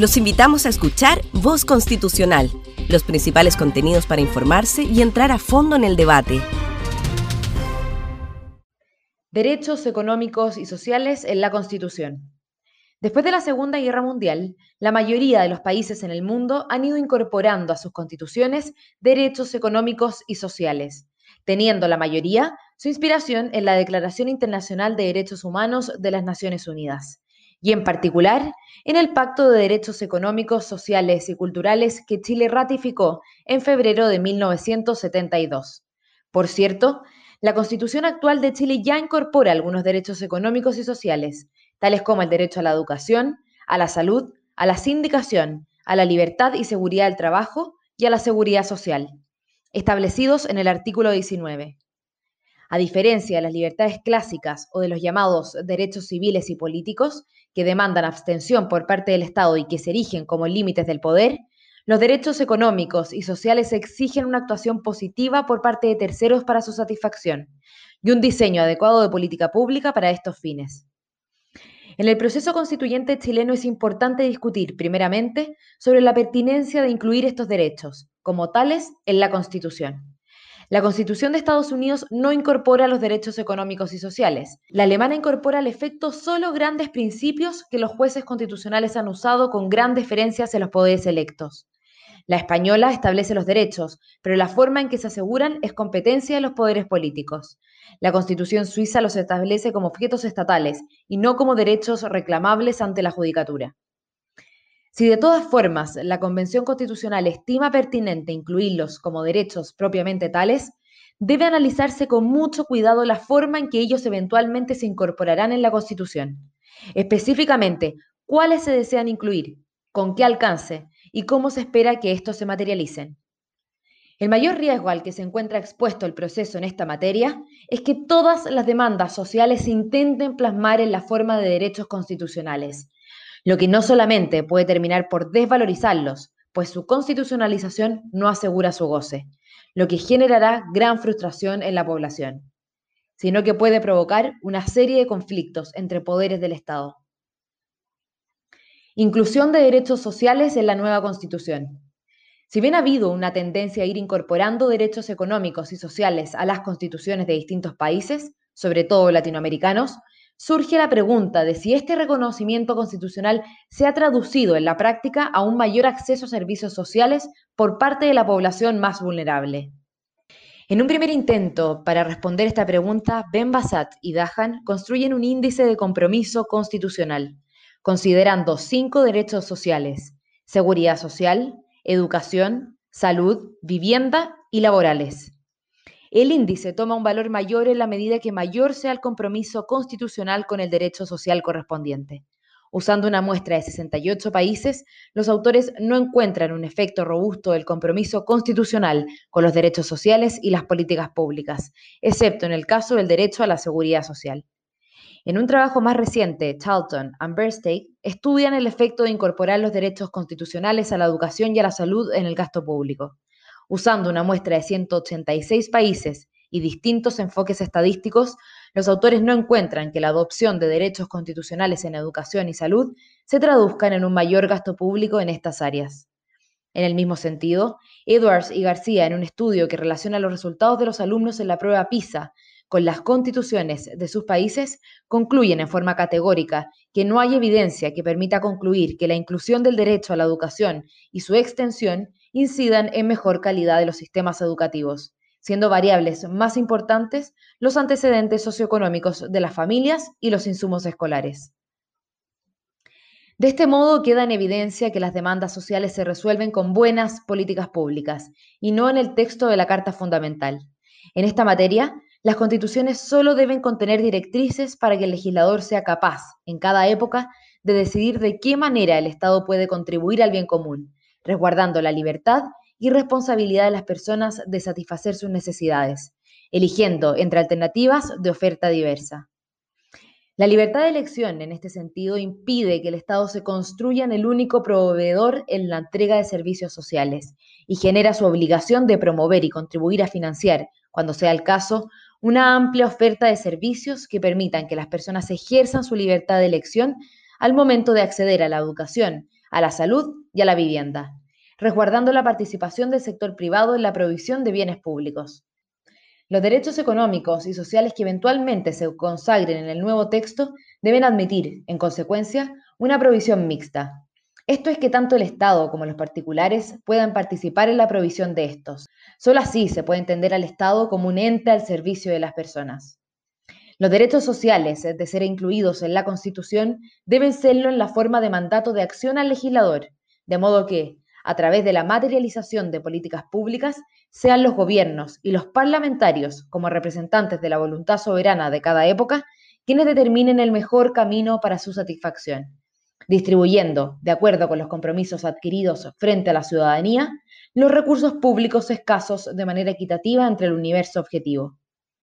Los invitamos a escuchar Voz Constitucional, los principales contenidos para informarse y entrar a fondo en el debate. Derechos económicos y sociales en la Constitución. Después de la Segunda Guerra Mundial, la mayoría de los países en el mundo han ido incorporando a sus constituciones derechos económicos y sociales, teniendo la mayoría su inspiración en la Declaración Internacional de Derechos Humanos de las Naciones Unidas y en particular en el Pacto de Derechos Económicos, Sociales y Culturales que Chile ratificó en febrero de 1972. Por cierto, la Constitución actual de Chile ya incorpora algunos derechos económicos y sociales, tales como el derecho a la educación, a la salud, a la sindicación, a la libertad y seguridad del trabajo y a la seguridad social, establecidos en el artículo 19. A diferencia de las libertades clásicas o de los llamados derechos civiles y políticos, que demandan abstención por parte del Estado y que se erigen como límites del poder, los derechos económicos y sociales exigen una actuación positiva por parte de terceros para su satisfacción y un diseño adecuado de política pública para estos fines. En el proceso constituyente chileno es importante discutir, primeramente, sobre la pertinencia de incluir estos derechos, como tales, en la Constitución. La Constitución de Estados Unidos no incorpora los derechos económicos y sociales. La alemana incorpora al efecto solo grandes principios que los jueces constitucionales han usado con gran deferencia hacia los poderes electos. La española establece los derechos, pero la forma en que se aseguran es competencia de los poderes políticos. La Constitución suiza los establece como objetos estatales y no como derechos reclamables ante la judicatura. Si de todas formas la Convención Constitucional estima pertinente incluirlos como derechos propiamente tales, debe analizarse con mucho cuidado la forma en que ellos eventualmente se incorporarán en la Constitución. Específicamente, cuáles se desean incluir, con qué alcance y cómo se espera que estos se materialicen. El mayor riesgo al que se encuentra expuesto el proceso en esta materia es que todas las demandas sociales se intenten plasmar en la forma de derechos constitucionales, lo que no solamente puede terminar por desvalorizarlos, pues su constitucionalización no asegura su goce, lo que generará gran frustración en la población, sino que puede provocar una serie de conflictos entre poderes del Estado. Inclusión de derechos sociales en la nueva Constitución. Si bien ha habido una tendencia a ir incorporando derechos económicos y sociales a las constituciones de distintos países, sobre todo latinoamericanos, surge la pregunta de si este reconocimiento constitucional se ha traducido en la práctica a un mayor acceso a servicios sociales por parte de la población más vulnerable. En un primer intento para responder esta pregunta, Ben Bassat y Dahan construyen un índice de compromiso constitucional, considerando cinco derechos sociales, seguridad social, educación, salud, vivienda y laborales. El índice toma un valor mayor en la medida que mayor sea el compromiso constitucional con el derecho social correspondiente. Usando una muestra de 68 países, los autores no encuentran un efecto robusto del compromiso constitucional con los derechos sociales y las políticas públicas, excepto en el caso del derecho a la seguridad social. En un trabajo más reciente, Charlton and Burstake estudian el efecto de incorporar los derechos constitucionales a la educación y a la salud en el gasto público. Usando una muestra de 186 países y distintos enfoques estadísticos, los autores no encuentran que la adopción de derechos constitucionales en educación y salud se traduzcan en un mayor gasto público en estas áreas. En el mismo sentido, Edwards y García, en un estudio que relaciona los resultados de los alumnos en la prueba PISA con las constituciones de sus países, concluyen en forma categórica que no hay evidencia que permita concluir que la inclusión del derecho a la educación y su extensión incidan en mejor calidad de los sistemas educativos, siendo variables más importantes los antecedentes socioeconómicos de las familias y los insumos escolares. De este modo queda en evidencia que las demandas sociales se resuelven con buenas políticas públicas y no en el texto de la Carta Fundamental. En esta materia, las constituciones solo deben contener directrices para que el legislador sea capaz, en cada época, de decidir de qué manera el Estado puede contribuir al bien común, resguardando la libertad y responsabilidad de las personas de satisfacer sus necesidades, eligiendo entre alternativas de oferta diversa. La libertad de elección, en este sentido, impide que el Estado se construya en el único proveedor en la entrega de servicios sociales y genera su obligación de promover y contribuir a financiar, cuando sea el caso, una amplia oferta de servicios que permitan que las personas ejerzan su libertad de elección al momento de acceder a la educación, a la salud y a la vivienda, resguardando la participación del sector privado en la provisión de bienes públicos. Los derechos económicos y sociales que eventualmente se consagren en el nuevo texto deben admitir, en consecuencia, una provisión mixta. Esto es que tanto el Estado como los particulares puedan participar en la provisión de estos. Solo así se puede entender al Estado como un ente al servicio de las personas. Los derechos sociales, de ser incluidos en la Constitución, deben serlo en la forma de mandato de acción al legislador, de modo que, a través de la materialización de políticas públicas, sean los gobiernos y los parlamentarios, como representantes de la voluntad soberana de cada época, quienes determinen el mejor camino para su satisfacción, distribuyendo, de acuerdo con los compromisos adquiridos frente a la ciudadanía, los recursos públicos escasos de manera equitativa entre el universo objetivo.